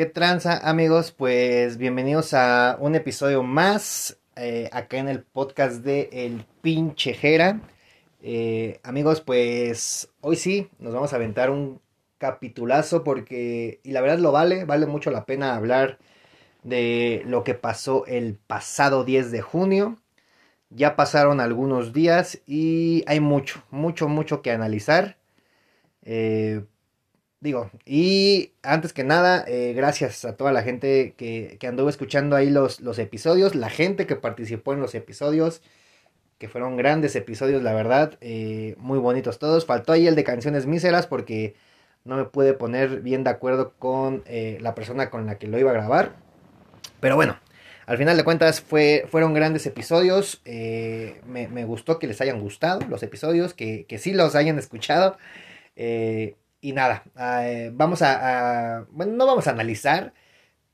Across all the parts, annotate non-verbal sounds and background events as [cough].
¿Qué tranza amigos? Pues bienvenidos a un episodio más eh, acá en el podcast de El Pinche Jera. Eh, amigos, pues hoy sí nos vamos a aventar un capitulazo porque, y la verdad lo vale, vale mucho la pena hablar de lo que pasó el pasado 10 de junio. Ya pasaron algunos días y hay mucho, mucho, mucho que analizar. Eh, digo, y antes que nada, eh, gracias a toda la gente que, que anduvo escuchando ahí los, los episodios, la gente que participó en los episodios, que fueron grandes episodios, la verdad, eh, muy bonitos todos. Faltó ahí el de canciones míseras porque no me pude poner bien de acuerdo con eh, la persona con la que lo iba a grabar. Pero bueno, al final de cuentas fue, fueron grandes episodios. Me, me, gustó que les hayan gustado los episodios, que, que sí los hayan escuchado. Eh, y nada, eh, vamos a, Bueno, no vamos a analizar,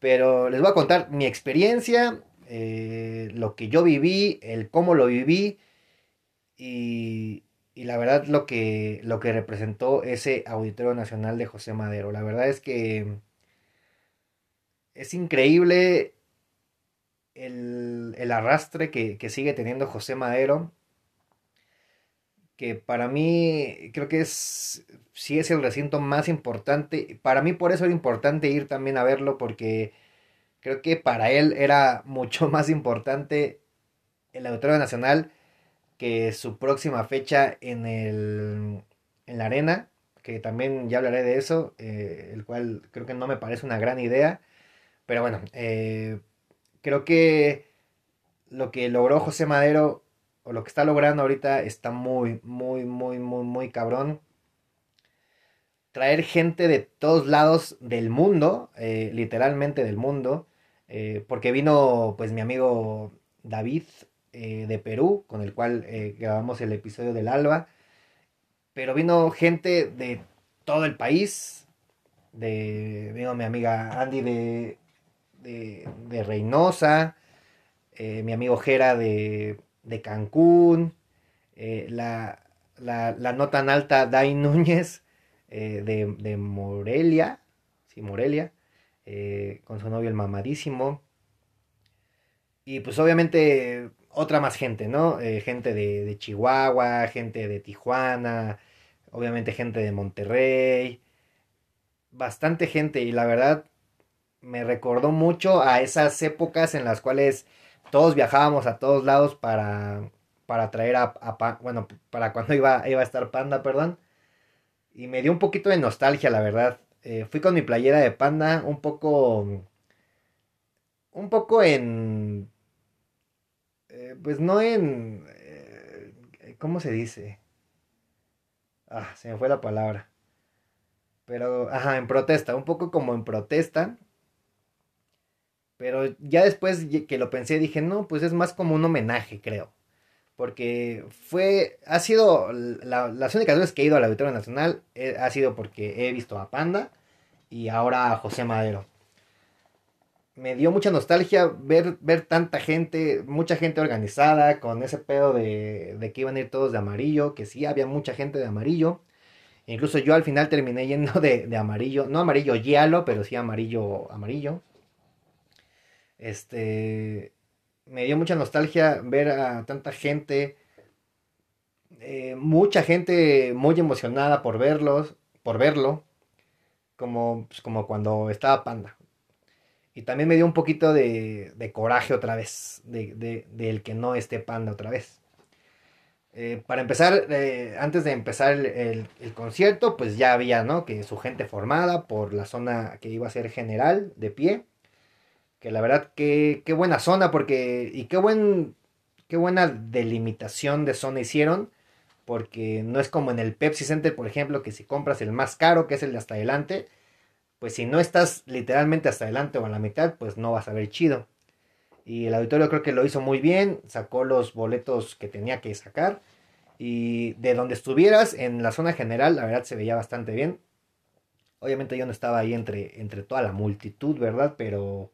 pero les voy a contar mi experiencia, eh, lo que yo viví, el cómo lo viví y, y, la verdad lo que, lo que representó ese Auditorio Nacional de José Madero. La verdad es que es increíble el, el arrastre que, que sigue teniendo José Madero que para mí creo que es, sí es el recinto más importante. Para mí por eso era importante ir también a verlo, porque creo que para él era mucho [laughs] más importante el Auditorio Nacional que su próxima fecha en, el, en la arena, que también ya hablaré de eso, eh, el cual creo que no me parece una gran idea. Pero bueno, eh, creo que lo que logró José Madero o lo que está logrando ahorita está muy, muy, muy, muy, muy cabrón. Traer gente de todos lados del mundo, eh, literalmente del mundo, eh, porque vino pues mi amigo David eh, de Perú, con el cual grabamos el episodio del Alba, pero vino gente de todo el país, de, vino mi amiga Andy de, de, de Reynosa, mi amigo Jera de de Cancún, eh, la, la, no tan alta Dai Núñez eh, de, Morelia, sí, Morelia, eh, con su novio el mamadísimo. Y pues obviamente otra más gente, ¿no? gente de, de, Chihuahua, gente de Tijuana, obviamente gente de Monterrey, bastante gente y la verdad me recordó mucho a esas épocas en las cuales todos viajábamos a todos lados para, para traer a, bueno, para cuando iba, iba a estar Panda, perdón. Y me dio un poquito de nostalgia, la verdad. Eh, fui con mi playera de Panda un poco, un poco en, eh, pues no en, eh, ¿cómo se dice? Ah, se me fue la palabra. Pero, ajá, en protesta, un poco como en protesta. Pero ya después que lo pensé dije, no, pues es más como un homenaje, creo. Porque fue, ha sido, las únicas veces que he ido al Auditorio Nacional eh, ha sido porque he visto a Panda y ahora a José Madero. Me dio mucha nostalgia ver, ver tanta gente, mucha gente organizada, con ese pedo de, de que iban a ir todos de amarillo, que sí, había mucha gente de amarillo. Incluso yo al final terminé yendo de, de amarillo, no amarillo hielo, pero sí amarillo, amarillo. Este, me dio mucha nostalgia ver a tanta gente, eh, mucha gente muy emocionada por verlos, por verlo, como, pues, como cuando estaba Panda. Y también me dio un poquito de, de coraje otra vez, de, de, el que no esté Panda otra vez. Eh, para empezar, eh, antes de empezar el, el, concierto, pues ya había, ¿no? Que su gente formada por la zona que iba a ser general de pie que la verdad qué, qué buena zona porque y qué buen qué buena delimitación de zona hicieron porque no es como en el Pepsi Center por ejemplo que si compras el más caro que es el de hasta adelante pues si no estás literalmente hasta adelante o a la mitad pues no vas a ver chido. Y el auditorio creo que lo hizo muy bien sacó los boletos que tenía que sacar y de donde estuvieras en la zona general la verdad se veía bastante bien. Obviamente yo no estaba ahí entre entre toda la multitud verdad pero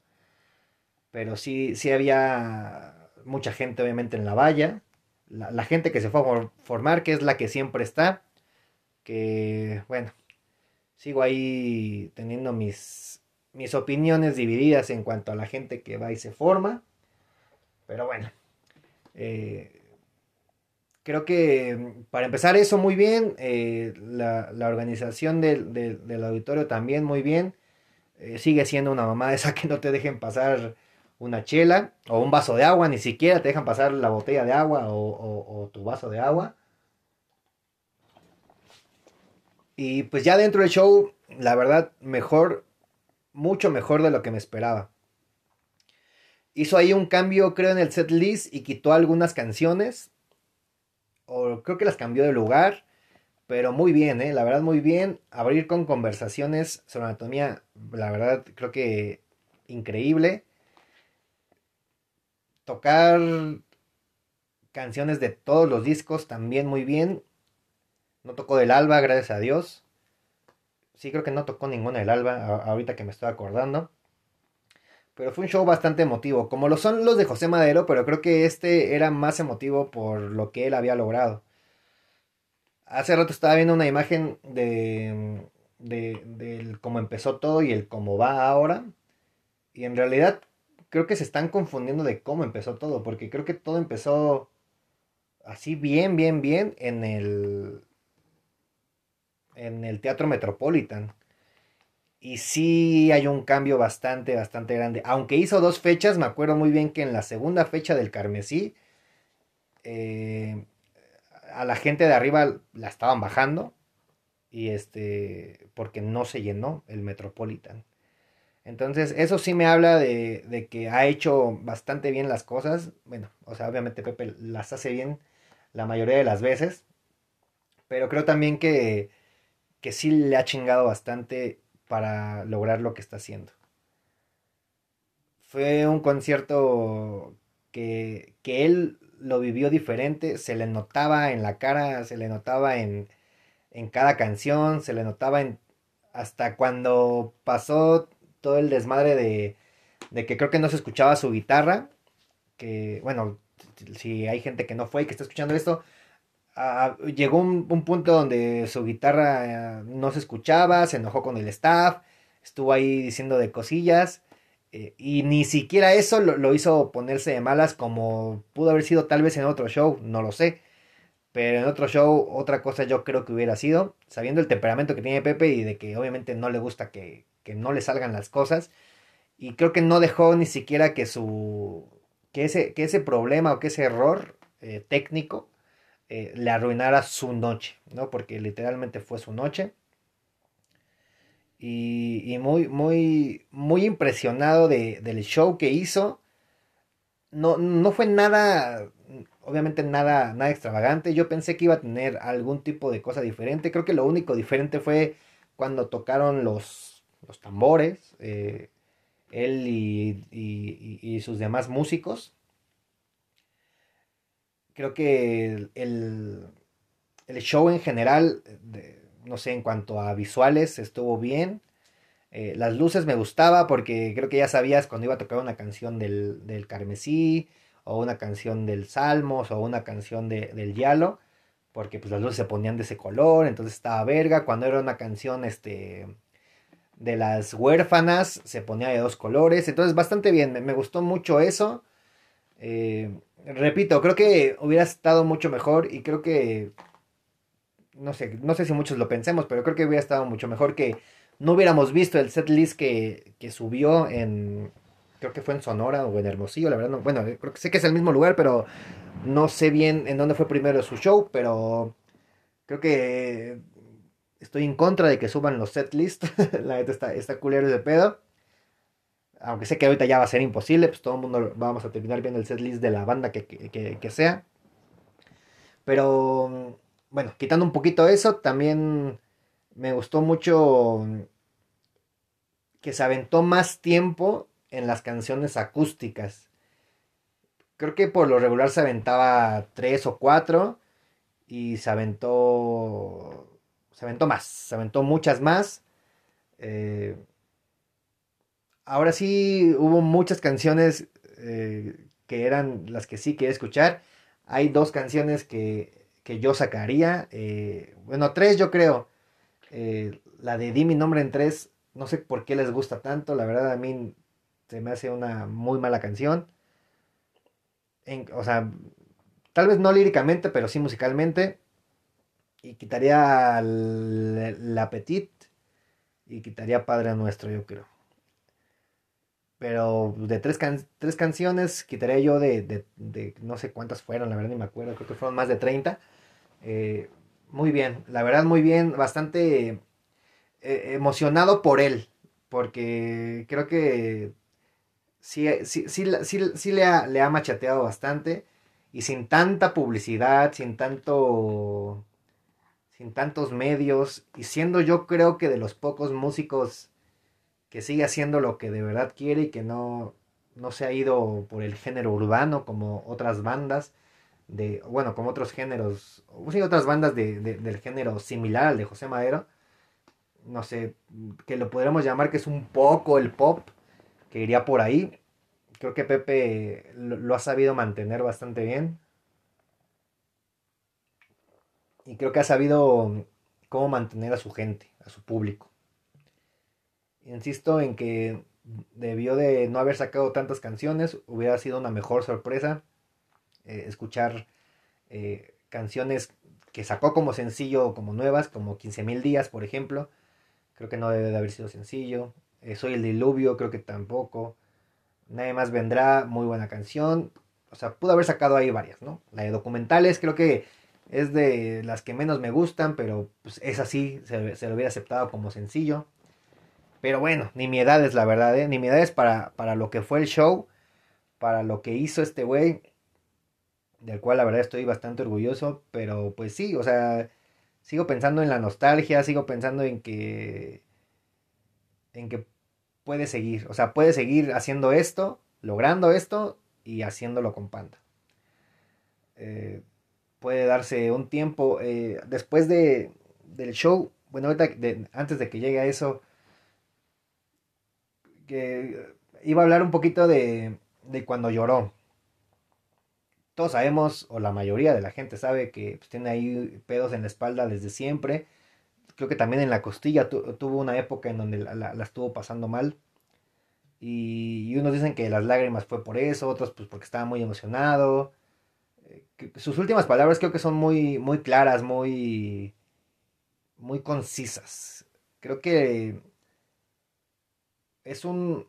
pero sí, sí había mucha gente obviamente en la valla, la, gente que se fue a formar, que es la que siempre está, que bueno, sigo ahí teniendo mis, mis opiniones divididas en cuanto a la gente que va y se forma. Pero bueno, eh, creo que para empezar eso muy bien, eh, la, organización del, auditorio también muy bien. Eh, sigue siendo una mamá esa que no te dejen pasar una chela o un vaso de agua, ni siquiera te dejan pasar la botella de agua o, tu vaso de agua. Y pues ya dentro del show, la verdad, mejor, mucho mejor de lo que me esperaba. Hizo ahí un cambio, creo, en el set list y quitó algunas canciones. O creo que las cambió de lugar. Pero muy bien, ¿eh? La verdad, muy bien. Abrir con conversaciones sobre anatomía, la verdad, creo que increíble. Tocar canciones de todos los discos también muy bien. No tocó del Alba, gracias a Dios. Sí, creo que no tocó ninguna del Alba, ahorita que me estoy acordando. Pero fue un show bastante emotivo, como lo son los de José Madero, pero creo que este era más emotivo por lo que él había logrado. Hace rato estaba viendo una imagen de, de, cómo empezó todo y el cómo va ahora. Y en realidad creo que se están confundiendo de cómo empezó todo, porque creo que todo empezó así bien, bien, bien en el en el Teatro Metropolitan. Y sí hay un cambio bastante, bastante grande. Aunque hizo dos fechas, me acuerdo muy bien que en la segunda fecha del Carmesí, eh, a la gente de arriba la estaban bajando. Y este, porque no se llenó el Metropolitan. Entonces, eso sí me habla de, de, que ha hecho bastante bien las cosas. Bueno, o sea, obviamente Pepe las hace bien la mayoría de las veces. Pero creo también que, que sí le ha chingado bastante para lograr lo que está haciendo. Fue un concierto que, él lo vivió diferente, se le notaba en la cara, se le notaba en, en cada canción, se le notaba en hasta cuando pasó todo el desmadre de, de que creo que no se escuchaba su guitarra, que bueno, si hay gente que no fue y que está escuchando esto, llegó un, punto donde su guitarra eh, no se escuchaba, se enojó con el staff, estuvo ahí diciendo de cosillas. Eh, y ni siquiera eso lo, hizo ponerse de malas como pudo haber sido tal vez en otro show, no lo sé. Pero en otro show, otra cosa yo creo que hubiera sido, sabiendo el temperamento que tiene Pepe y de que obviamente no le gusta que, no le salgan las cosas. Y creo que no dejó ni siquiera que su. que ese, que ese problema o que ese error eh, técnico eh, le arruinara su noche, ¿no? Porque literalmente fue su noche. Y, muy, muy, muy impresionado del show que hizo. No, no fue nada, obviamente nada, nada extravagante. Yo pensé que iba a tener algún tipo de cosa diferente. Creo que lo único diferente fue cuando tocaron los, los tambores. Eh, él y, sus demás músicos creo que el, show en general, no sé, en cuanto a visuales, estuvo bien. Eh, las luces me gustaba porque creo que ya sabías cuando iba a tocar una canción del, del Carmesí, o una canción del Salmos, o una canción del Yalo, porque pues las luces se ponían de ese color, entonces estaba verga. Cuando era una canción este, de las huérfanas, se ponía de dos colores, entonces bastante bien, me, gustó mucho eso. Eh, repito, creo que hubiera estado mucho mejor y creo que, no sé, no sé si muchos lo pensemos, pero creo que hubiera estado mucho mejor que no hubiéramos visto el set list que, que subió en, creo que fue en Sonora o en Hermosillo, la verdad, no, bueno, creo que sé que es el mismo lugar, pero no sé bien en dónde fue primero su show, pero creo que estoy en contra de que suban los set list, [laughs] la neta está, está culero de pedo aunque sé que ahorita ya va a ser imposible, pues todo el mundo vamos a terminar viendo el setlist de la banda que, sea. Pero, bueno, quitando un poquito eso, también me gustó mucho que se aventó más tiempo en las canciones acústicas. Creo que por lo regular se aventaba tres o cuatro y se aventó se aventó más, se aventó muchas más. Eh, ahora sí hubo muchas canciones eh, que eran las que sí quería escuchar. Hay dos canciones que, yo sacaría. Eh, bueno, tres yo creo. Eh, la de Di mi nombre en tres No sé por qué les gusta tanto, la verdad a mí se me hace una muy mala canción. o sea, tal vez no líricamente, pero sí musicalmente. Y quitaría el, Petit y quitaría Padre Nuestro, yo creo. Pero de tres, tres canciones quitaría yo de, no sé cuántas fueron, la verdad ni me acuerdo, creo que fueron más de 30. Eh, muy bien, la verdad muy bien, bastante eh, emocionado por él, porque creo que sí, le, ha, le ha machateado bastante y sin tanta publicidad, sin tanto sin tantos medios y siendo yo creo que de los pocos músicos que sigue haciendo lo que de verdad quiere y que no, no se ha ido por el género urbano como otras bandas de bueno como otros géneros sí, otras bandas de, del género similar al de José Madero no sé, que lo podríamos llamar que es un poco el pop, que iría por ahí. Creo que Pepe lo, ha sabido mantener bastante bien. Y creo que ha sabido cómo mantener a su gente, a su público. Insisto en que debió de no haber sacado tantas canciones, hubiera sido una mejor sorpresa eh, escuchar eh, canciones que sacó como sencillo, como nuevas, como 15.000 días, por ejemplo, creo que no debe de haber sido sencillo. Soy el diluvio, creo que tampoco. Nadie más vendrá, muy buena canción. O sea, pudo haber sacado ahí varias, ¿no? La de documentales creo que es de las que menos me gustan, pero pues es así, se, se lo hubiera aceptado como sencillo. Pero bueno, ni mi es la verdad, ¿eh? Ni mi para, para lo que fue el show, para lo que hizo este güey, del cual la verdad estoy bastante orgulloso, pero pues sí, o sea, sigo pensando en la nostalgia, sigo pensando en que en que puede seguir, o sea, puede seguir haciendo esto, logrando esto y haciéndolo con Panda. Eh, puede darse un tiempo eh, después de, del show, bueno, ahorita antes de que llegue a eso, que iba a hablar un poquito de, de cuando lloró todos sabemos, o la mayoría de la gente sabe que pues, tiene ahí pedos en la espalda desde siempre. Creo que también en la costilla tuvo una época en donde la, estuvo pasando mal. Y, unos dicen que las lágrimas fue por eso, otros pues porque estaba muy emocionado. Eh, sus últimas palabras creo que son muy, muy claras, muy, muy concisas. Creo que es un...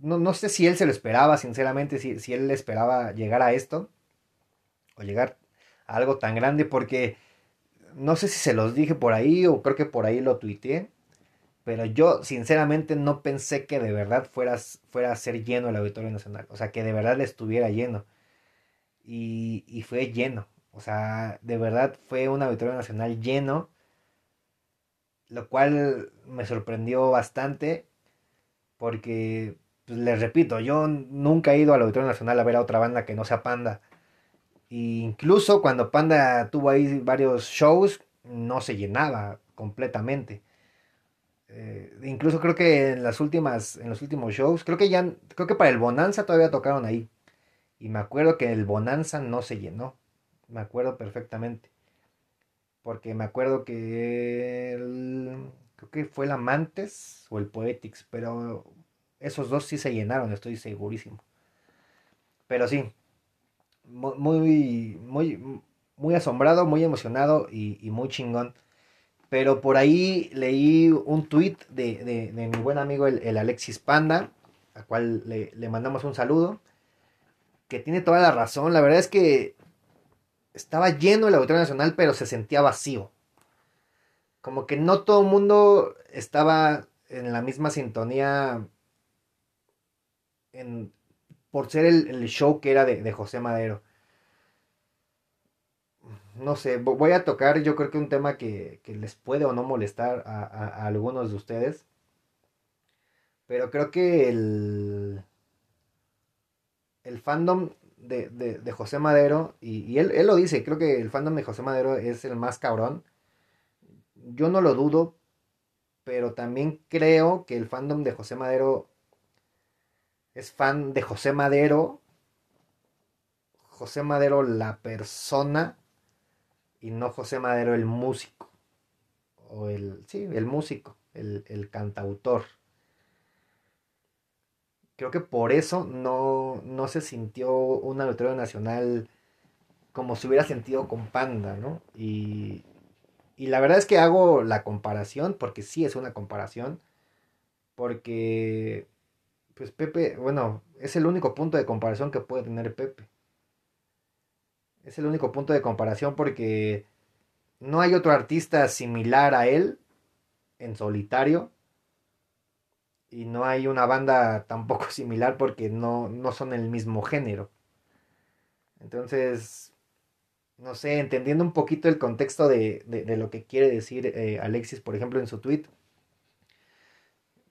No, sé si él se lo esperaba, sinceramente, si, si él esperaba llegar a esto o llegar a algo tan grande porque no sé si se los dije por ahí o creo que por ahí lo tuiteé, pero yo sinceramente no pensé que de verdad fuera, fuera a ser lleno el Auditorio Nacional, o sea, que de verdad le estuviera lleno. Y, y fue lleno, o sea, de verdad fue un Auditorio Nacional lleno, lo cual me sorprendió bastante porque, pues, les repito, yo nunca he ido al Auditorio Nacional a ver a otra banda que no sea Panda incluso cuando Panda tuvo ahí varios shows, no se llenaba completamente. Eh, incluso creo que en las últimas, en los últimos shows, creo que ya, creo que para el Bonanza todavía tocaron ahí. Y me acuerdo que el Bonanza no se llenó. Me acuerdo perfectamente. Porque me acuerdo que creo que fue el Amantes o el Poetics, pero esos dos sí se llenaron, estoy segurísimo. Pero sí, muy, muy, muy asombrado, muy emocionado y, muy chingón. Pero por ahí leí un tweet de, mi buen amigo el, Alexis Panda, al cual le, le, mandamos un saludo, que tiene toda la razón. La verdad es que estaba lleno el Auditorio Nacional, pero se sentía vacío. Como que no todo el mundo estaba en la misma sintonía en, por ser el, show que era de, José Madero. No sé, voy a tocar yo creo que un tema que, les puede o no molestar a, algunos de ustedes. Pero creo que el, el fandom de, José Madero, y, él, él, lo dice, creo que el fandom de José Madero es el más cabrón. Yo no lo dudo, pero también creo que el fandom de José Madero es fan de José Madero. José Madero la persona y no José Madero el músico. O el, sí, el músico, el, cantautor. creo que por eso no, no se sintió un auditorio nacional como se hubiera sentido con Panda, ¿no? Y, y la verdad es que hago la comparación, porque sí es una comparación, porque, pues Pepe, bueno, es el único punto de comparación que puede tener Pepe. Es el único punto de comparación porque no hay otro artista similar a él en solitario. Y no hay una banda tampoco [laughs] similar porque no, no son el mismo género. Entonces, no sé, entendiendo un poquito el contexto de, lo que quiere decir eh, Alexis, por ejemplo, en su tweet.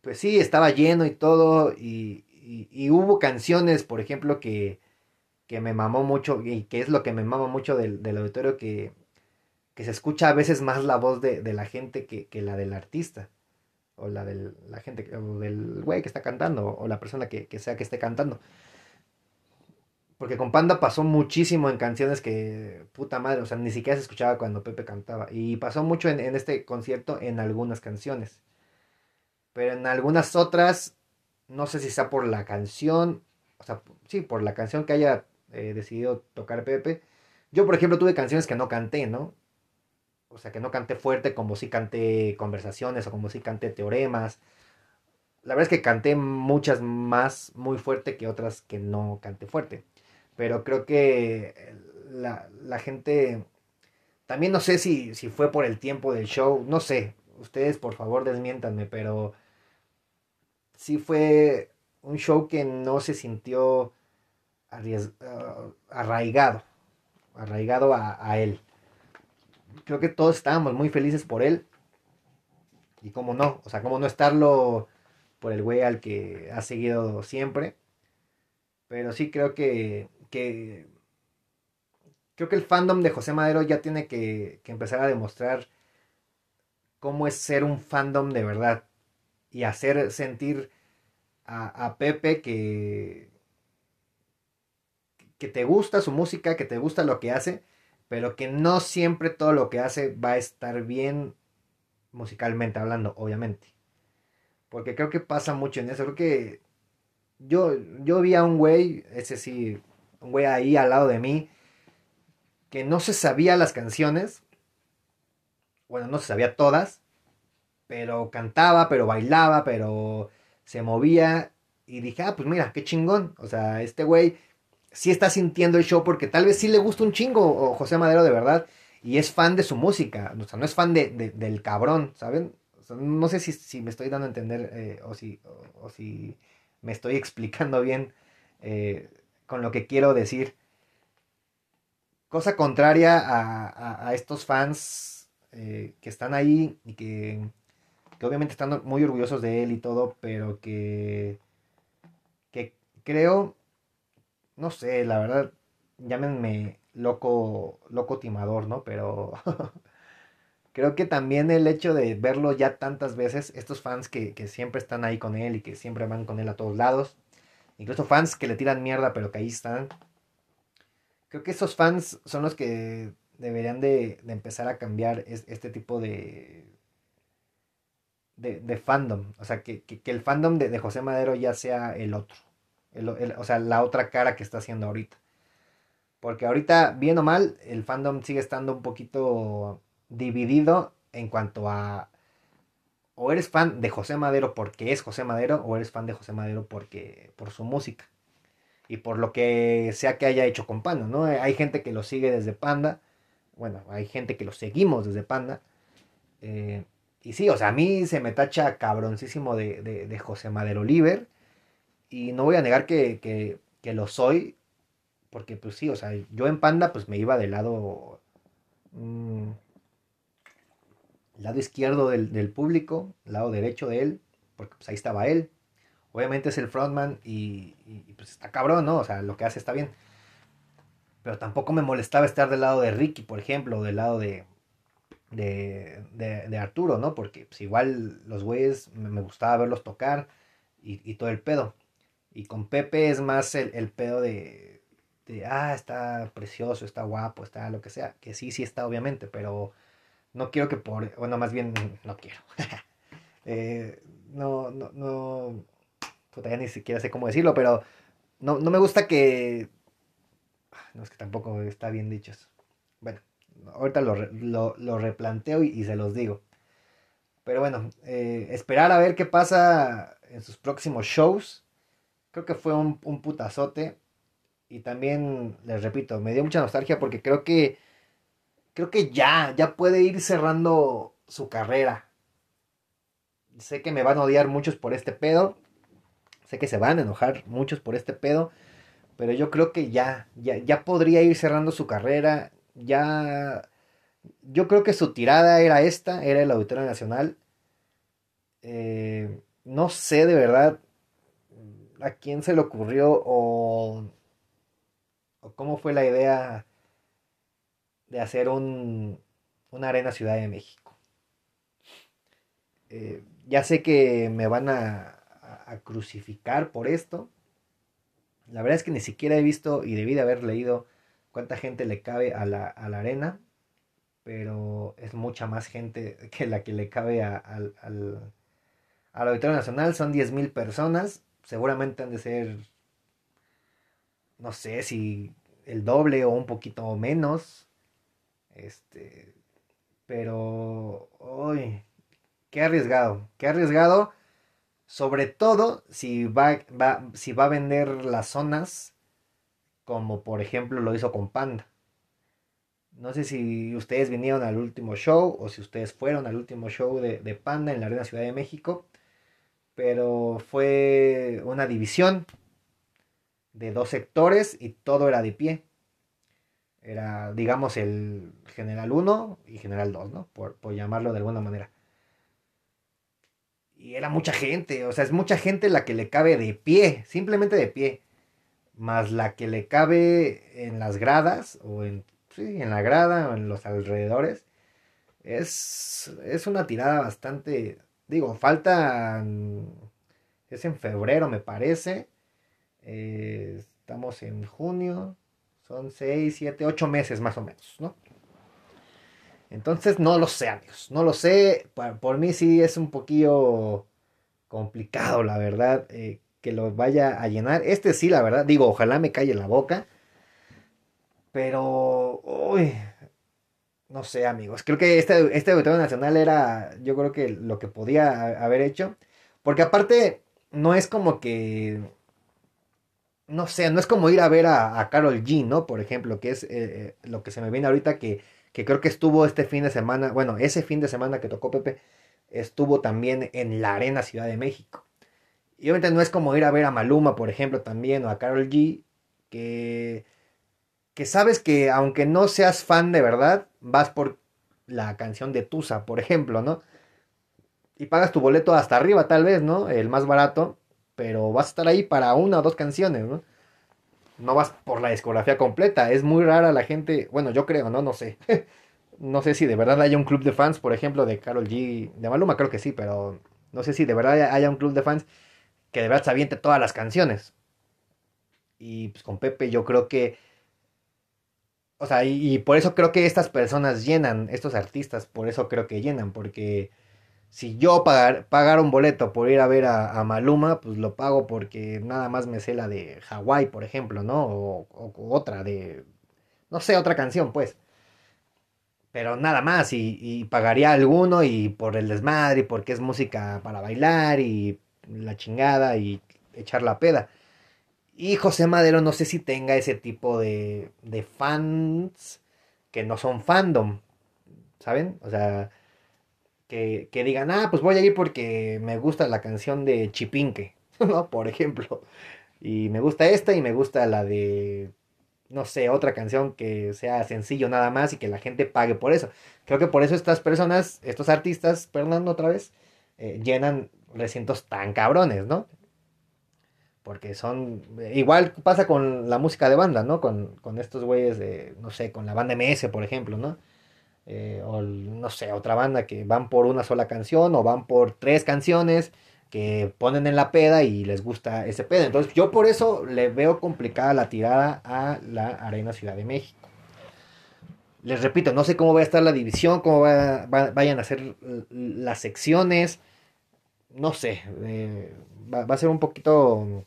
Pues sí, estaba lleno y todo. Y, y, hubo canciones, por ejemplo, que, que, me mamó mucho. Y que es lo que me mama mucho del, del auditorio, que, que, se escucha a veces más la voz de, la gente que, la del artista. O la de la gente, o del güey que está cantando, o la persona que, que sea que esté cantando. Porque con Panda pasó muchísimo en canciones que, puta madre, o sea, ni siquiera se escuchaba cuando Pepe cantaba. Y pasó mucho en, este concierto en algunas canciones. Pero en algunas otras, no sé si sea por la canción, o sea, sí, por la canción que haya eh, decidido tocar Pepe. Yo, por ejemplo, tuve canciones que no canté, ¿no? O sea, que no canté fuerte como si canté conversaciones o como si canté teoremas. La verdad es que canté muchas más muy fuerte que otras que no canté fuerte pero creo que la, gente, también no sé si, si fue por el tiempo del show, no sé, ustedes por favor desmiéntanme, pero sí fue un show que no se sintió ah, arraigado, arraigado a, él. Creo que todos estábamos muy felices por él. Y cómo no, o sea, cómo no estarlo por el güey al que ha seguido siempre. Pero sí creo que que creo que el fandom de José Madero ya tiene que, empezar a demostrar cómo es ser un fandom de verdad y hacer sentir a, Pepe que, que te gusta su música, que te gusta lo que hace, pero que no siempre todo lo que hace va a estar bien musicalmente hablando, obviamente. Porque creo que pasa mucho en eso. Creo que yo, yo vi a un güey, ese sí, un güey ahí al lado de mí que no se sabía las canciones. Bueno, no se sabía todas, pero cantaba, pero bailaba, pero se movía. Y dije, ah, pues mira, qué chingón. O sea, este güey sí está sintiendo el show porque tal vez sí le gusta un chingo o José Madero de verdad y es fan de su música. O sea, no es fan de, del cabrón, ¿saben? no sé si, me estoy dando a entender eh, o, si, o, si me estoy [laughs] explicando bien. Eh, con lo que quiero decir. Cosa contraria a, estos fans eh, que están ahí y que, obviamente están muy orgullosos de él y todo, pero que, que creo, no sé, la verdad, llámenme loco, loco timador, ¿no? Pero [laughs] creo que también el hecho de verlo ya tantas veces, estos fans que, que siempre están ahí con él y que siempre van con él a todos lados, incluso fans que le tiran mierda, pero que ahí están. Creo que esos fans son los que deberían de, empezar a cambiar este tipo de, de, fandom. O sea, que, el fandom de, José Madero ya sea el otro. o sea, la otra cara que está haciendo ahorita. Porque ahorita, bien o mal, el fandom sigue estando un poquito dividido en cuanto a o eres fan de José Madero porque es José Madero o eres fan de José Madero porque por su música y por lo que sea que haya hecho con Panda, ¿no? Hay gente que lo sigue desde Panda, bueno, hay gente que lo seguimos desde Panda. Eh, y sí, o sea, a mí se me tacha cabroncísimo de, de, José Madero Oliver. Y no voy a negar que, que, lo soy. Porque pues sí, o sea, yo en Panda pues me iba del lado... Mm, lado izquierdo del, público, lado derecho de él, porque pues ahí estaba él. Obviamente es el frontman y, pues está cabrón, ¿no? O sea, lo que hace está bien. Pero tampoco me molestaba estar del lado de Ricky, por ejemplo, o del lado de, de, de, Arturo, ¿no? Porque pues igual los güeyes me, gustaba verlos tocar y, todo el pedo. Y con Pepe es más el, el pedo de, de, ah, está precioso, está guapo, está lo que sea. Que sí, sí está, obviamente, pero no quiero que por, bueno, más bien no quiero. [laughs] Eh, no, no, no, ya ni siquiera sé cómo decirlo, pero no, no me gusta que... No, es que tampoco está bien dicho eso. Ahorita lo, lo, lo replanteo y, se los digo. Pero bueno, eh, esperar a ver qué pasa en sus próximos shows. Creo que fue un, un putazote. Y también, les repito, me dio mucha nostalgia porque creo que creo que ya, ya puede ir cerrando su carrera. Sé que me van a odiar muchos por este pedo. Sé que se van a enojar muchos por este pedo. Pero yo creo que ya, ya, ya podría ir cerrando su carrera. Ya. Yo creo que su tirada era esta, era el Auditorio Nacional. Eh, no sé de verdad a quién se le ocurrió o, o cómo fue la idea de hacer un, una arena Ciudad de México. Eh, ya sé que me van a, crucificar por esto. La verdad es que ni siquiera he visto y debí de haber leído cuánta gente le cabe a la, arena, pero es mucha más gente [laughs] que la que le cabe al, al, Auditorio Nacional. Son 10.000 personas, seguramente han de ser, no sé si el doble o un poquito menos. Este, pero, uy, qué arriesgado, qué arriesgado, sobre todo si va, va, si va a vender las zonas como por ejemplo lo hizo con Panda. No sé si ustedes vinieron al último show o si ustedes fueron al último show de, de Panda en la Arena Ciudad de México, pero fue una división de dos sectores y todo era de pie. Era, digamos, el General 1 y General 2, ¿no? Por, llamarlo de alguna manera. Y era mucha gente, o sea, es mucha gente la que le cabe de pie, simplemente de pie. Más la que le cabe en las gradas, o en, sí, en la grada, o en los alrededores. Es, es una tirada bastante, digo, falta, es en febrero me parece. Eh, estamos en junio, son 6, 7, 8 meses más o menos, ¿no? Entonces no lo sé, amigos. No lo sé. Por, mí sí es un poquillo complicado, la verdad, eh, que lo vaya a llenar. Este sí, la verdad, digo, ojalá me calle la boca. Pero, uy, no sé, amigos. Creo que este, este auditorio nacional era, yo creo que lo que podía haber hecho. Porque aparte, no es como que no sé, no es como ir a ver a, Carol G, ¿no? Por ejemplo, que es eh, eh, lo que se me viene ahorita, que, que, creo que estuvo este fin de semana, bueno, ese fin de semana que tocó Pepe, estuvo también en la Arena Ciudad de México. Y obviamente no es como ir a ver a Maluma, por ejemplo, también, o a Carol G, que, que sabes que aunque no seas fan de verdad, vas por la canción de Tusa, por ejemplo, ¿no? Y pagas tu boleto hasta arriba, tal vez, ¿no? El más barato pero vas a estar ahí para una o dos canciones, ¿no? No vas por la discografía completa. Es muy rara la gente, bueno, yo creo, ¿no? No sé. [laughs] no sé si de verdad haya un club de fans, por ejemplo, de Carol G, de Maluma creo que sí, pero no sé si de verdad haya un club de fans que de verdad se aviente todas las canciones. Y pues con Pepe yo creo que... O sea, y, y por eso creo que estas personas llenan, estos artistas, por eso creo que llenan, porque si yo pagar, pagar un boleto por ir a ver a, Maluma, pues lo pago porque nada más me sé la de Hawái, por ejemplo, ¿no? O, otra de, no sé, otra canción, pues. Pero nada más, y, pagaría alguno y por el desmadre, y porque es música para bailar y la chingada y echar la peda. Y José Madero no sé si tenga ese tipo de, de fans que no son fandom, ¿saben? O sea, que, digan, ah, pues voy a ir porque me gusta la canción de Chipinque, [laughs] ¿no? Por ejemplo. Y me gusta esta y me gusta la de, no sé, otra canción que sea sencillo nada más y que la gente pague por eso. Creo que por eso estas personas, estos artistas, perdón otra vez, eh, llenan recintos tan cabrones, ¿no? Porque son. Igual pasa con la música de banda, ¿no? Con, con estos güeyes de. No sé, con la banda MS, por ejemplo, ¿no? Eh, o no sé, otra banda que van por una sola canción o van por tres canciones que ponen en la peda y les gusta ese peda. Entonces yo por eso le veo complicada la tirada a la Arena Ciudad de México. Les repito, no sé cómo va a estar la división, cómo vayan a ser las secciones. No sé, eh, va, a ser un poquito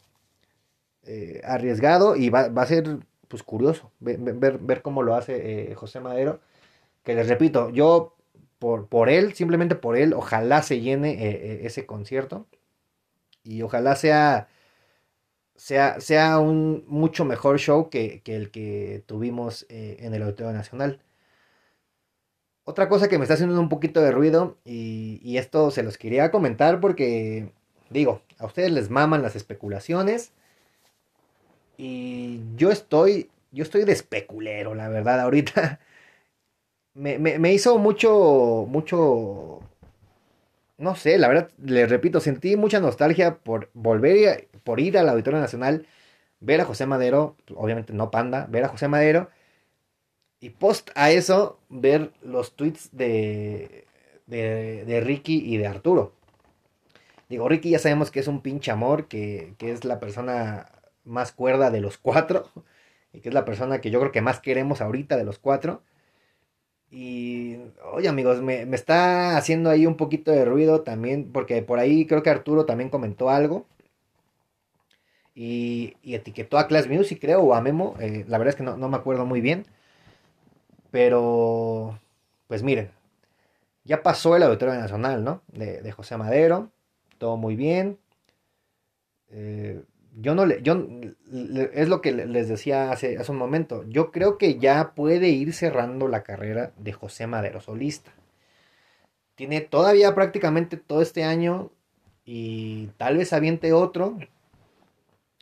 eh, arriesgado y va, a ser pues curioso ver, ver, cómo lo hace José Madero. Que les repito, yo por, por él, simplemente por él, ojalá se llene ese concierto y ojalá sea sea, sea un mucho mejor show que, el que tuvimos eh, en el Auditorio Nacional. Otra cosa que me está haciendo un poquito de ruido, y, esto se los quería comentar porque, digo, a ustedes les maman las especulaciones, y yo estoy, yo estoy de especulero, la verdad, ahorita. [laughs] Me, me hizo mucho, mucho no sé, la verdad, les repito, sentí mucha nostalgia por volver, por ir al Auditorio Nacional, ver a José Madero, obviamente no Panda, ver a José Madero, y post a eso, ver los tweets de, de, Ricky y de Arturo. Digo, Ricky ya sabemos que es un pinche amor, que, que es la persona más cuerda de los cuatro, [laughs] y que es la persona que yo creo que más queremos ahorita de los cuatro. Y, oye amigos, me, está haciendo ahí un poquito de ruido también, porque por ahí creo que Arturo también comentó algo. Y, etiquetó a Class Music, creo, o a Memo. Eh, la verdad es que no, me acuerdo muy bien. Pero, pues miren, ya pasó el Auditorio Nacional, ¿no? De, de José Madero, todo muy bien. Eh, yo no le, yo, es lo que les decía hace, hace un momento, yo creo que ya puede ir cerrando la carrera de José Madero solista. Tiene todavía prácticamente todo este año y tal vez aviente otro,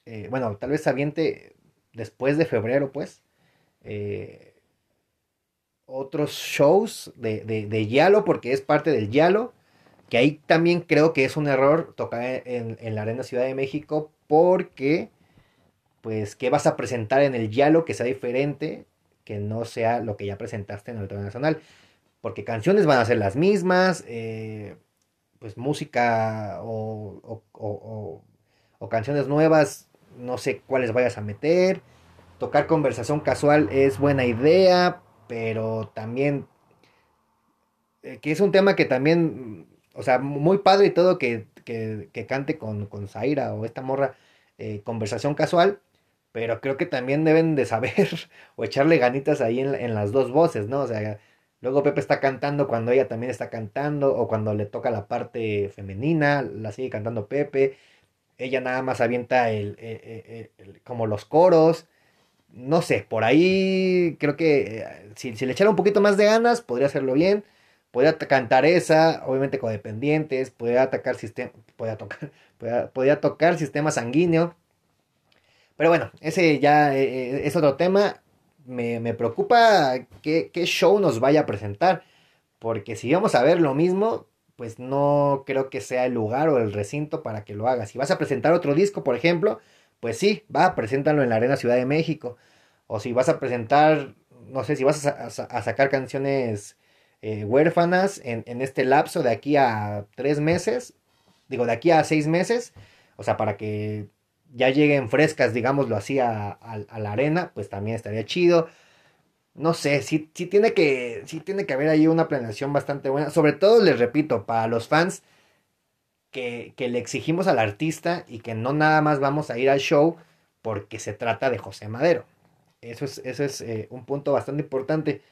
eh, bueno, tal vez aviente después de febrero, pues, eh, otros shows de, de, de Yalo, porque es parte del Yalo, que ahí también creo que es un error tocar en, en la Arena Ciudad de México porque, pues, ¿qué vas a presentar en el Yalo que sea diferente, que no sea lo que ya presentaste en el Auditorio Nacional? Porque canciones van a ser las mismas, eh, pues música o, o, canciones nuevas, no sé cuáles vayas a meter. Tocar conversación casual es buena idea, pero también, eh, que es un tema que también, o sea, muy padre y todo que que, cante con, con Zaira o esta morra eh, conversación casual, pero creo que también deben de saber [laughs] o echarle ganitas ahí en, las dos voces, ¿no? O sea, luego Pepe está cantando cuando ella también está cantando o cuando le toca la parte femenina, la sigue cantando Pepe, ella nada más avienta el, eh, eh, como los coros. No sé, por ahí creo que si, si le echara un poquito más de ganas, podría hacerlo bien podía cantar esa, obviamente codependientes, podía atacar sistema, podía tocar, [laughs] podía, tocar sistema sanguíneo. Pero bueno, ese ya eh, eh, es otro tema. Me, preocupa qué, show nos vaya a presentar. Porque si vamos a ver lo mismo, pues no creo que sea el lugar o el recinto para que lo haga. Si vas a presentar otro disco, por ejemplo, pues sí, va, preséntalo en la Arena Ciudad de México. O si vas a presentar, no sé, si vas a sacar canciones eh, huérfanas en, este lapso de aquí a tres meses, digo, de aquí a seis meses, o sea, para que ya lleguen frescas, digámoslo así, a, la arena, pues también estaría chido. No sé, sí, tiene que, sí tiene que haber ahí una planeación bastante buena. Sobre todo, les repito, para los fans que, le exigimos al artista y que no nada más vamos a ir al show porque se trata de José Madero. Eso es, eso es eh, un punto bastante importante.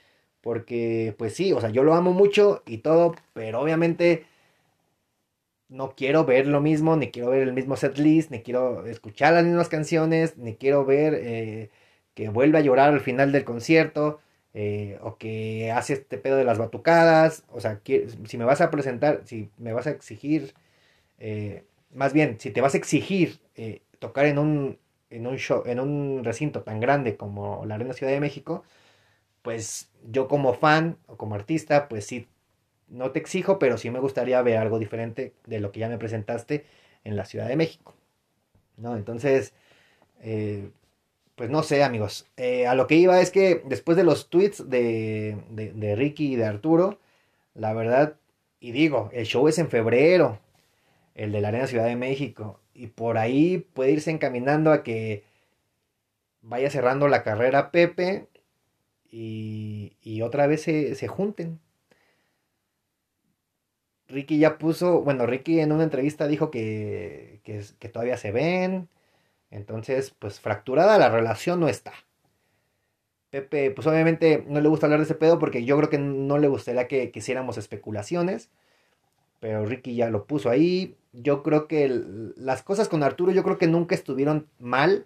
Porque, pues sí, o sea, yo lo amo mucho y todo, pero obviamente no quiero ver lo mismo, ni quiero ver el mismo set list, ni quiero escuchar las mismas canciones, ni quiero ver eh, que vuelva a llorar al final del concierto, eh, o que hace este pedo de las batucadas, o sea, si me vas a presentar, si me vas a exigir, eh, más bien, si te vas a exigir tocar en un, en un show, en un recinto tan grande como la Arena Ciudad de México, pues yo como fan o como artista, pues sí, no te exijo, pero sí me gustaría ver algo diferente de lo que ya me presentaste en la Ciudad de México. ¿No? Entonces, eh, pues no sé, amigos. Eh, a lo que iba es que después de los tweets de, de, Ricky y de Arturo, la verdad, y digo, el show es en febrero, el de la Arena Ciudad de México, y por ahí puede irse encaminando a que vaya cerrando la carrera Pepe y, otra vez se, junten. Ricky ya puso, bueno, Ricky en una entrevista dijo que, que, que todavía se ven. Entonces, pues fracturada la relación no está. Pepe, pues obviamente no le gusta hablar de ese pedo porque yo creo que no le gustaría que, hiciéramos especulaciones. Pero Ricky ya lo puso ahí. Yo creo que las cosas con Arturo yo creo que nunca estuvieron mal.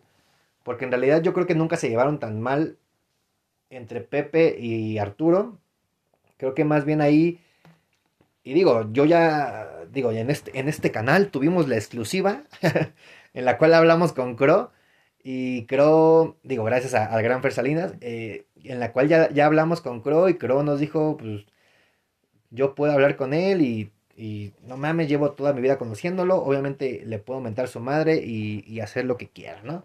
Porque en realidad yo creo que nunca se llevaron tan mal entre Pepe y Arturo. Creo que más bien ahí... Y digo, yo ya, digo, en este, en este canal tuvimos la exclusiva [laughs] en la cual hablamos con Cro y Crow, digo, gracias al gran Fer Salinas, eh, en la cual ya, ya hablamos con Crow y Crow nos dijo, pues, yo puedo hablar con él y, y, no mames, llevo toda mi vida conociéndolo, obviamente le puedo mentar su madre y, hacer lo que quiera, ¿no?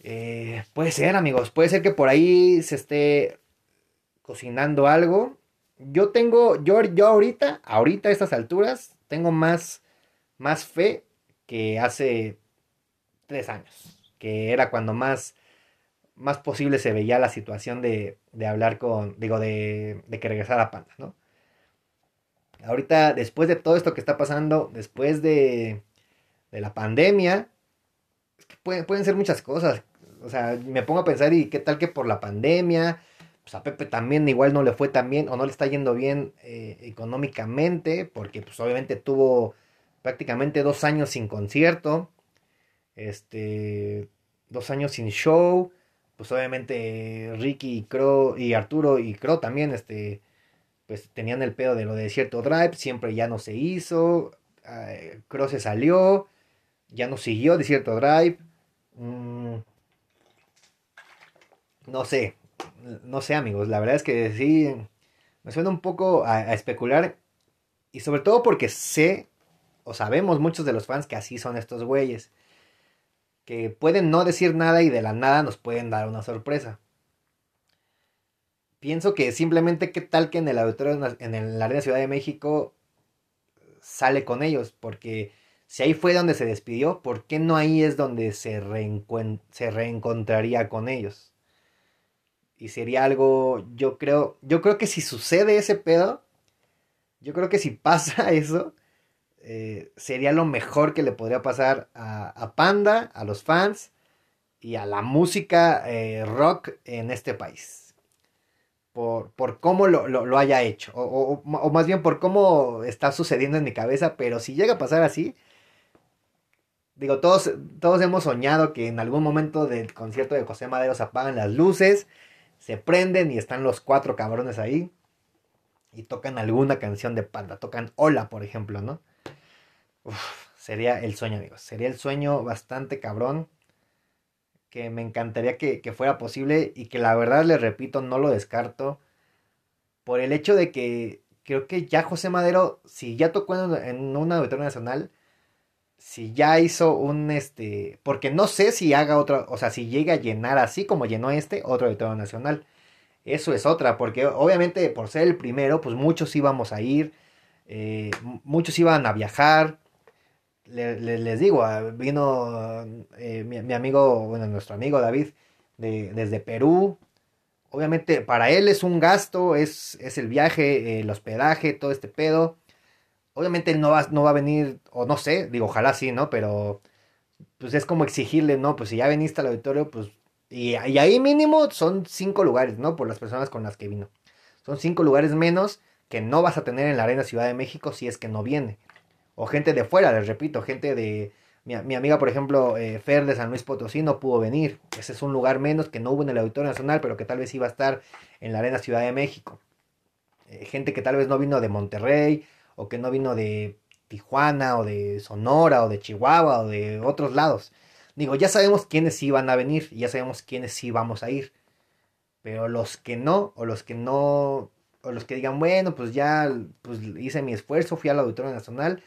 Eh, puede ser, amigos, puede ser que por ahí se esté cocinando algo. Yo tengo, yo, yo ahorita, ahorita a estas alturas, tengo más, más fe que hace tres años, que era cuando más, más posible se veía la situación de, de hablar con, digo, de, de que regresara Panda, ¿no? Ahorita, después de todo esto que está pasando, después de, de la pandemia, pueden, pueden ser muchas cosas. O sea, me pongo a pensar, ¿y qué tal que por la pandemia? Pues a Pepe también igual no le fue tan bien o no le está yendo bien eh, económicamente, porque pues obviamente tuvo prácticamente dos años sin concierto este, dos años sin show, pues obviamente Ricky y Crow y Arturo y Crow también, este, pues tenían el pedo de lo de cierto drive, siempre ya no se hizo, uh, Crow se salió, ya no siguió de cierto drive, mm, no sé, no sé amigos, la verdad es que sí, me suena un poco a especular y sobre todo porque sé o sabemos muchos de los fans que así son estos güeyes que pueden no decir nada y de la nada nos pueden dar una sorpresa. Pienso que simplemente qué tal que en el auditorio en el Arena Ciudad de México sale con ellos, porque si ahí fue donde se despidió, ¿por qué no ahí es donde se, se reencontraría con ellos? Y sería algo, yo creo, yo creo que si sucede ese pedo, yo creo que si [laughs] pasa eso, eh, sería lo mejor que le podría pasar a, Panda, a los fans y a la música eh, rock en este país. Por, por cómo lo, haya hecho, o, más bien por cómo está sucediendo en mi cabeza, pero si llega a pasar así, digo, todos, todos hemos soñado que en algún momento del concierto de José Madero se apagan las luces, se prenden y están los cuatro cabrones ahí y tocan alguna canción de Panda, tocan Hola, por ejemplo, ¿no? sería el sueño, amigos. Sería el sueño bastante cabrón. Que me encantaría que, fuera posible. Y que la verdad, les repito, no lo descarto. Por el hecho de que creo que ya José Madero, si ya tocó en, una auditorio nacional, si ya hizo un este. Porque no sé si haga otro. O sea, si llega a llenar así como llenó este, otro auditorio nacional. Eso es otra, porque obviamente por ser el primero, pues muchos íbamos a ir, eh, muchos iban a viajar, les digo, ah, vino eh, mi, amigo, bueno, nuestro amigo David, de, desde Perú. Obviamente para él es un gasto, es, es el viaje, el hospedaje, todo este pedo. Obviamente él no va, no va a venir, o no sé, digo, ojalá sí, ¿no? Pero pues es como exigirle, ¿no? Pues si ya viniste al auditorio, pues... Y, y ahí mínimo son cinco lugares, ¿no? Por las personas con las que vino. Son cinco lugares menos que no vas a tener en la Arena Ciudad de México si es que no viene o gente de fuera, les repito, gente de... Mi, amiga, por ejemplo, eh, Fer de San Luis Potosí no pudo venir. Ese es un lugar menos que no hubo en el Auditorio Nacional, pero que tal vez iba a estar en la Arena Ciudad de México. Eh, gente que tal vez no vino de Monterrey, o que no vino de Tijuana, o de Sonora, o de Chihuahua, o de otros lados. Digo, ya sabemos quiénes sí van a venir, ya sabemos quiénes sí vamos a ir. Pero los que no, o los que no, o los que digan, bueno, pues ya pues hice mi esfuerzo, fui al Auditorio Nacional,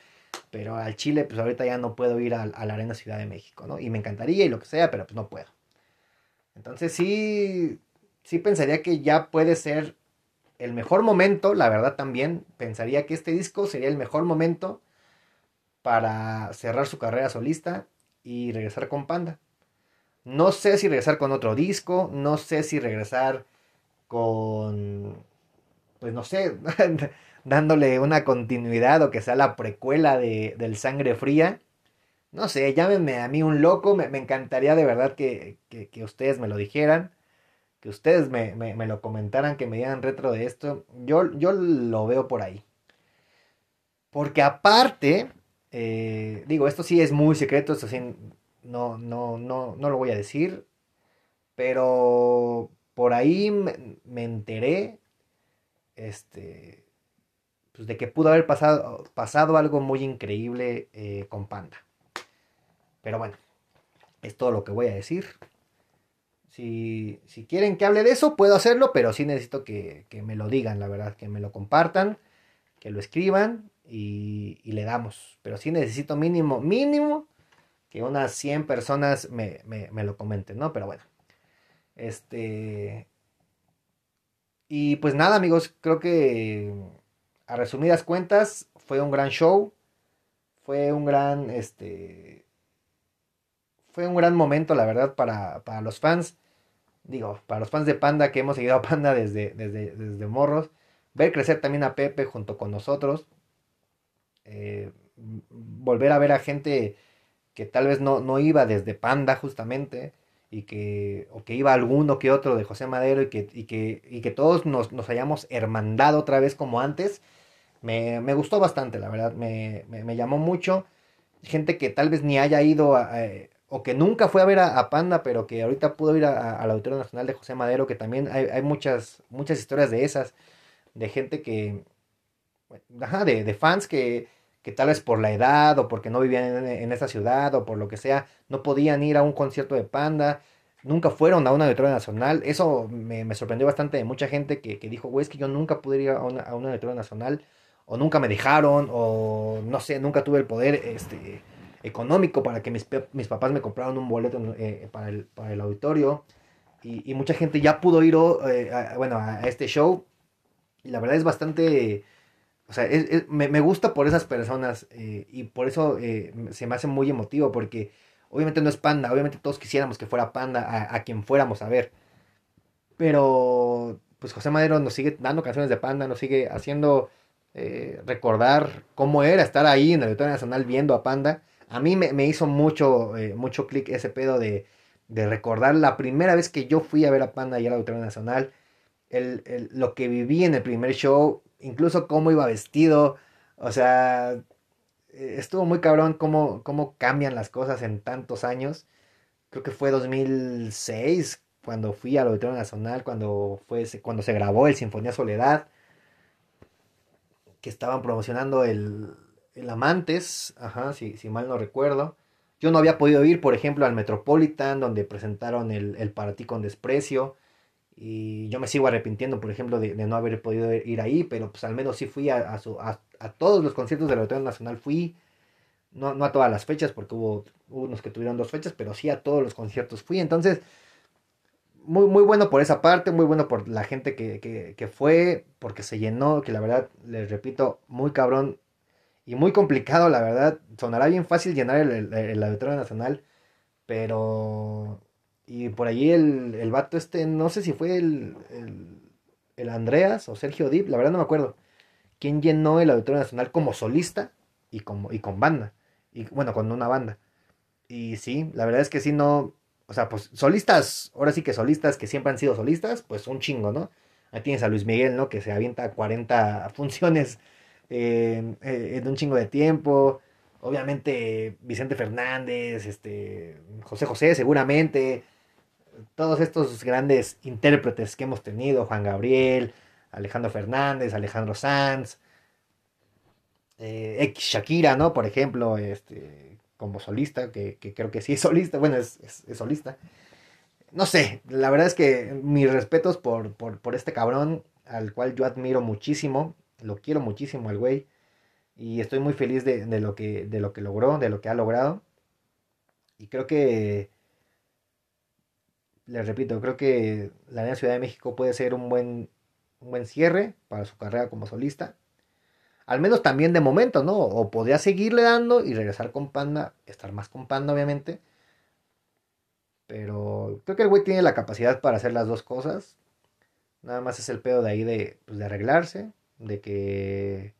pero al Chile, pues ahorita ya no puedo ir a, la Arena Ciudad de México, ¿no? Y me encantaría y lo que sea, pero pues no puedo. Entonces sí, sí pensaría que ya puede ser el mejor momento, la verdad también, pensaría que este disco sería el mejor momento para cerrar su carrera solista y regresar con Panda. No sé si regresar con otro disco, no sé si regresar con, pues no sé, [laughs] dándole una continuidad o que sea la precuela de, del Sangre Fría. No sé, llámenme a mí un loco, me, encantaría de verdad que, que, ustedes me lo dijeran, que ustedes me, me, lo comentaran, que me dieran retro de esto. Yo, yo lo veo por ahí. Porque aparte, eh, digo, esto sí es muy secreto, esto sí no, no, no, no lo voy a decir, pero por ahí me, enteré este, pues de que pudo haber pasado, pasado algo muy increíble eh, con Panda. Pero bueno, es todo lo que voy a decir. Si, si quieren que hable de eso, puedo hacerlo, pero sí necesito que, que, me lo digan, la verdad, que me lo compartan, que lo escriban y, y, le damos. Pero sí necesito mínimo, mínimo, que unas 100 personas me, me, me lo comenten, ¿no? Pero bueno. Este. Y pues nada, amigos, creo que a resumidas cuentas fue un gran show. Fue un gran, este. Fue un gran momento, la verdad, para, para los fans. Digo, para los fans de Panda que hemos seguido a Panda desde, desde, desde morros. Ver crecer también a Pepe junto con nosotros. Eh, volver a ver a gente que tal vez no, no iba desde Panda justamente y que, o que iba alguno que otro de José Madero y que, y que, y que todos nos, nos, hayamos hermandado otra vez como antes, me, me gustó bastante, la verdad, me, me, llamó mucho. Gente que tal vez ni haya ido eh, o que nunca fue a ver a, Panda, pero que ahorita pudo ir al Auditorio Nacional de José Madero, que también hay, hay, muchas, muchas historias de esas, de gente que, ajá, de, de fans que, que tal vez por la edad o porque no vivían en, esa ciudad o por lo que sea, no podían ir a un concierto de Panda, nunca fueron a una auditorio nacional. Eso me, sorprendió bastante de mucha gente que, dijo, güey, es que yo nunca pude ir a una, a auditorio nacional o nunca me dejaron o no sé, nunca tuve el poder este, económico para que mis, mis papás me compraran un boleto eh, para, el, para, el, auditorio. Y, mucha gente ya pudo ir eh, bueno, a este show. Y la verdad es bastante o sea, me, gusta por esas personas eh, y por eso eh, se me hace muy emotivo porque obviamente no es Panda, obviamente todos quisiéramos que fuera Panda a, quien fuéramos a ver. Pero pues José Madero nos sigue dando canciones de Panda, nos sigue haciendo eh, recordar cómo era estar ahí en el Auditorio Nacional viendo a Panda. A mí me, hizo mucho, mucho clic ese pedo de, de, recordar la primera vez que yo fui a ver a Panda y al Auditorio Nacional. El, lo que viví en el primer show, incluso cómo iba vestido, o sea, eh, estuvo muy cabrón cómo, cómo cambian las cosas en tantos años. Creo que fue 2006 cuando fui al Auditorio Nacional, cuando, fue, cuando se grabó el Sinfonía Soledad, que estaban promocionando el, el Amantes, ajá, si, si, mal no recuerdo. Yo no había podido ir, por ejemplo, al Metropolitan, donde presentaron el, el con desprecio. Y yo me sigo arrepintiendo, por ejemplo, de, no haber podido ir ahí, pero pues al menos sí fui a, a, todos los conciertos del Auditorio Nacional, fui, no, no, a todas las fechas, porque hubo, unos que tuvieron dos fechas, pero sí a todos los conciertos fui. Entonces, muy, muy bueno por esa parte, muy bueno por la gente que, que, que fue, porque se llenó, que la verdad, les repito, muy cabrón y muy complicado, la verdad. Sonará bien fácil llenar el, el, el Auditorio Nacional, pero y por allí el, el vato este, no sé si fue el, el, Andreas o Sergio Dip, la verdad no me acuerdo. Quien llenó el Auditorio Nacional como solista y, como, y con banda. Y bueno, con una banda. Y sí, la verdad es que sí, no. O sea, pues solistas, ahora sí que solistas que siempre han sido solistas, pues un chingo, ¿no? Ahí tienes a Luis Miguel, ¿no? Que se avienta 40 [laughs] funciones en un chingo de tiempo. Obviamente Vicente Fernández, este, José José seguramente todos estos grandes intérpretes que hemos tenido, Juan Gabriel, Alejandro Fernández, Alejandro Sanz, eh, Shakira, ¿no? Por ejemplo, este, como solista, que, creo que sí es solista, bueno, es, solista. No sé, la verdad es que mis respetos por, por, este cabrón, al cual yo admiro muchísimo, lo quiero muchísimo al güey, y estoy muy feliz de, de, lo que, de lo que logró, de lo que ha logrado. Y creo que les repito, creo que la Ciudad de México puede ser un buen, un buen cierre para su carrera como solista. Al menos también de momento, ¿no? O podría seguirle dando y regresar con Panda, estar más con Panda, obviamente. Pero creo que el güey tiene la capacidad para hacer las dos cosas. Nada más es el pedo de ahí de, pues, de arreglarse. de que,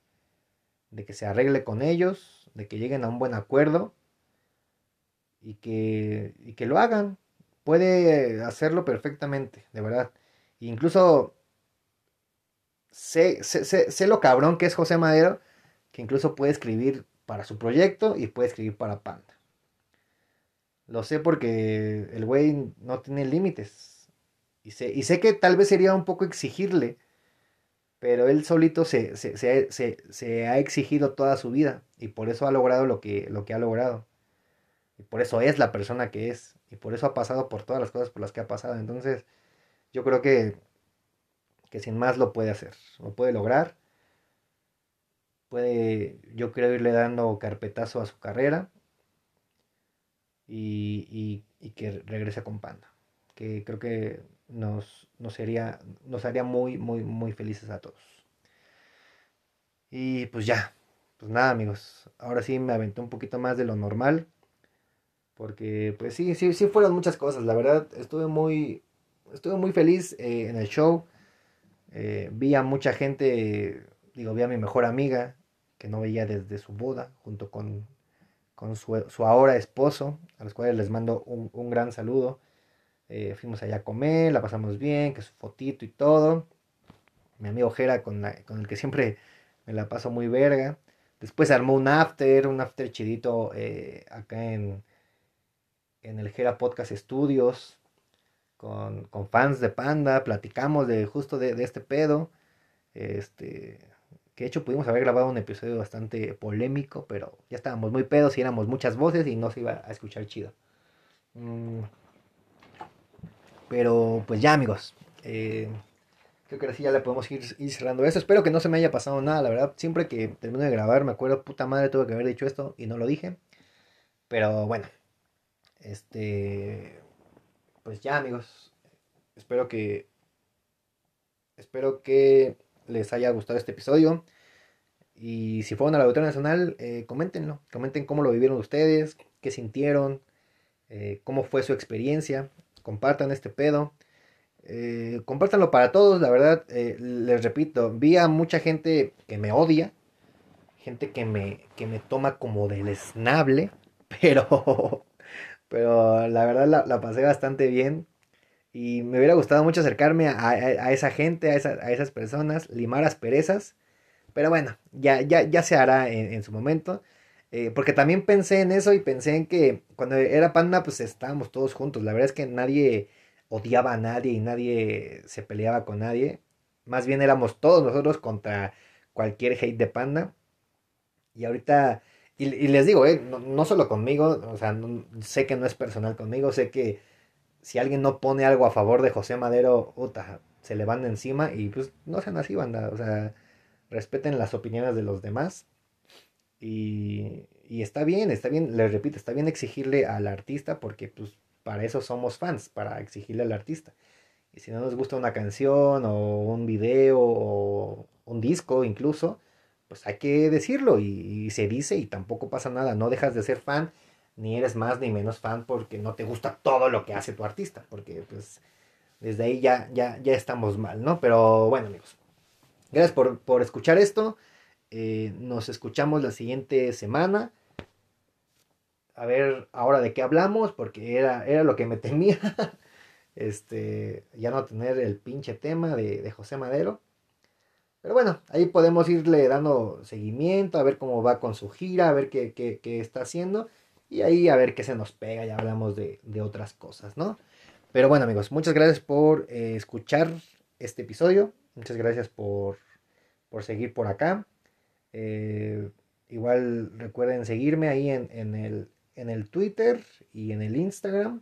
de que se arregle con ellos, de que lleguen a un buen acuerdo y que, y que lo hagan. Puede hacerlo perfectamente, de verdad. Incluso sé, sé, sé, sé, lo cabrón que es José Madero, que incluso puede escribir para su proyecto y puede escribir para Panda. Lo sé porque el güey no tiene límites. Y sé, y sé que tal vez sería un poco exigirle, pero él solito se, se, se, se, ha exigido toda su vida y por eso ha logrado lo que, lo que ha logrado. Y por eso es la persona que es. Y por eso ha pasado por todas las cosas por las que ha pasado. Entonces, yo creo que, que sin más lo puede hacer. Lo puede lograr. Puede, yo creo, irle dando carpetazo a su carrera y, y, que regrese con Panda. Que creo que nos, nos, nos haría muy, muy, muy felices a todos. Y pues ya, pues nada amigos, ahora sí me aventé un poquito más de lo normal. Porque pues sí, sí, sí fueron muchas cosas. La verdad, estuve muy, estuve muy feliz eh, en el show. Eh, vi a mucha gente, digo, vi a mi mejor amiga, que no veía desde su boda, junto con con su, ahora esposo, a los cuales les mando un, gran saludo. Eh, fuimos allá a comer, la pasamos bien, que su fotito y todo. Mi amigo Jera, con, con el que siempre me la paso muy verga. Después armó un after, un after chidito acá en, en el Jera Podcast Studios, con, con, fans de Panda, platicamos de justo de, de este pedo. Este, que de hecho pudimos haber grabado un episodio bastante polémico, pero ya estábamos muy pedos y éramos muchas voces y no se iba a escuchar chido. Mm. Pero pues ya amigos, eh, creo que ahora sí ya le podemos ir, cerrando esto. Espero que no se me haya pasado nada, la verdad. Siempre que termino de grabar me acuerdo, puta madre, tuve que haber dicho esto y no lo dije. Pero bueno, este, pues ya amigos, espero que, espero que les haya gustado este episodio. Y si fueron a la Auditorio Nacional, eh, coméntenlo. Comenten cómo lo vivieron ustedes, qué sintieron, eh, cómo fue su experiencia. Compartan este pedo. Eh, compártanlo para todos, la verdad. les repito, vi a mucha gente que me odia. Gente que me, que me toma como del esnable. [laughs] Pero, pero la verdad la, la pasé bastante bien. Y me hubiera gustado mucho acercarme a, esa gente, a, esas personas, limar asperezas. Pero bueno, ya, ya, ya se hará en, su momento. Eh, porque también pensé en eso y pensé en que cuando era Panda, pues estábamos todos juntos. La verdad es que nadie odiaba a nadie y nadie se peleaba con nadie. Más bien éramos todos nosotros contra cualquier hate de Panda. Y ahorita, y, les digo, eh, no, solo conmigo, o sea, sé que no es personal conmigo, sé que si alguien no pone algo a favor de José Madero, puta, se le van encima y pues no sean así, banda. O sea, respeten las opiniones de los demás. Y, y está bien, está bien, les repito, está bien exigirle al artista porque pues para eso somos fans, para exigirle al artista. Y si no nos gusta una canción o un video o un disco incluso, pues hay que decirlo y, se dice y tampoco pasa nada, no dejas de ser fan ni eres más ni menos fan porque no te gusta todo lo que hace tu artista, porque pues desde ahí ya, ya, ya estamos mal, ¿no? Pero bueno amigos, gracias por, escuchar esto, eh, nos escuchamos la siguiente semana, a ver ahora de qué hablamos, porque era, era lo que me [laughs] temía, este, ya no tener el pinche tema de, José Madero. Pero bueno, ahí podemos irle dando seguimiento, a ver cómo va con su gira, a ver qué, qué, está haciendo. Y ahí a ver qué se nos pega, ya hablamos de, otras cosas, ¿no? Pero bueno amigos, muchas gracias por eh, escuchar este episodio. Muchas gracias por, por seguir por acá. Eh, igual recuerden seguirme ahí en, el, en el Twitter y en el Instagram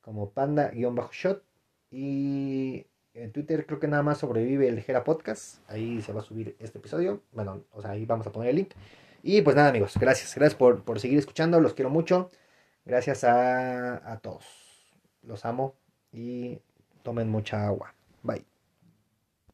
como panda-shot. Y en Twitter creo que nada más sobrevive el Gera Podcast. Ahí se va a subir este episodio. Bueno, o sea, ahí vamos a poner el link. Y pues nada amigos, gracias, gracias por, por seguir escuchando, los quiero mucho. Gracias a, a todos. Los amo y tomen mucha agua. Bye.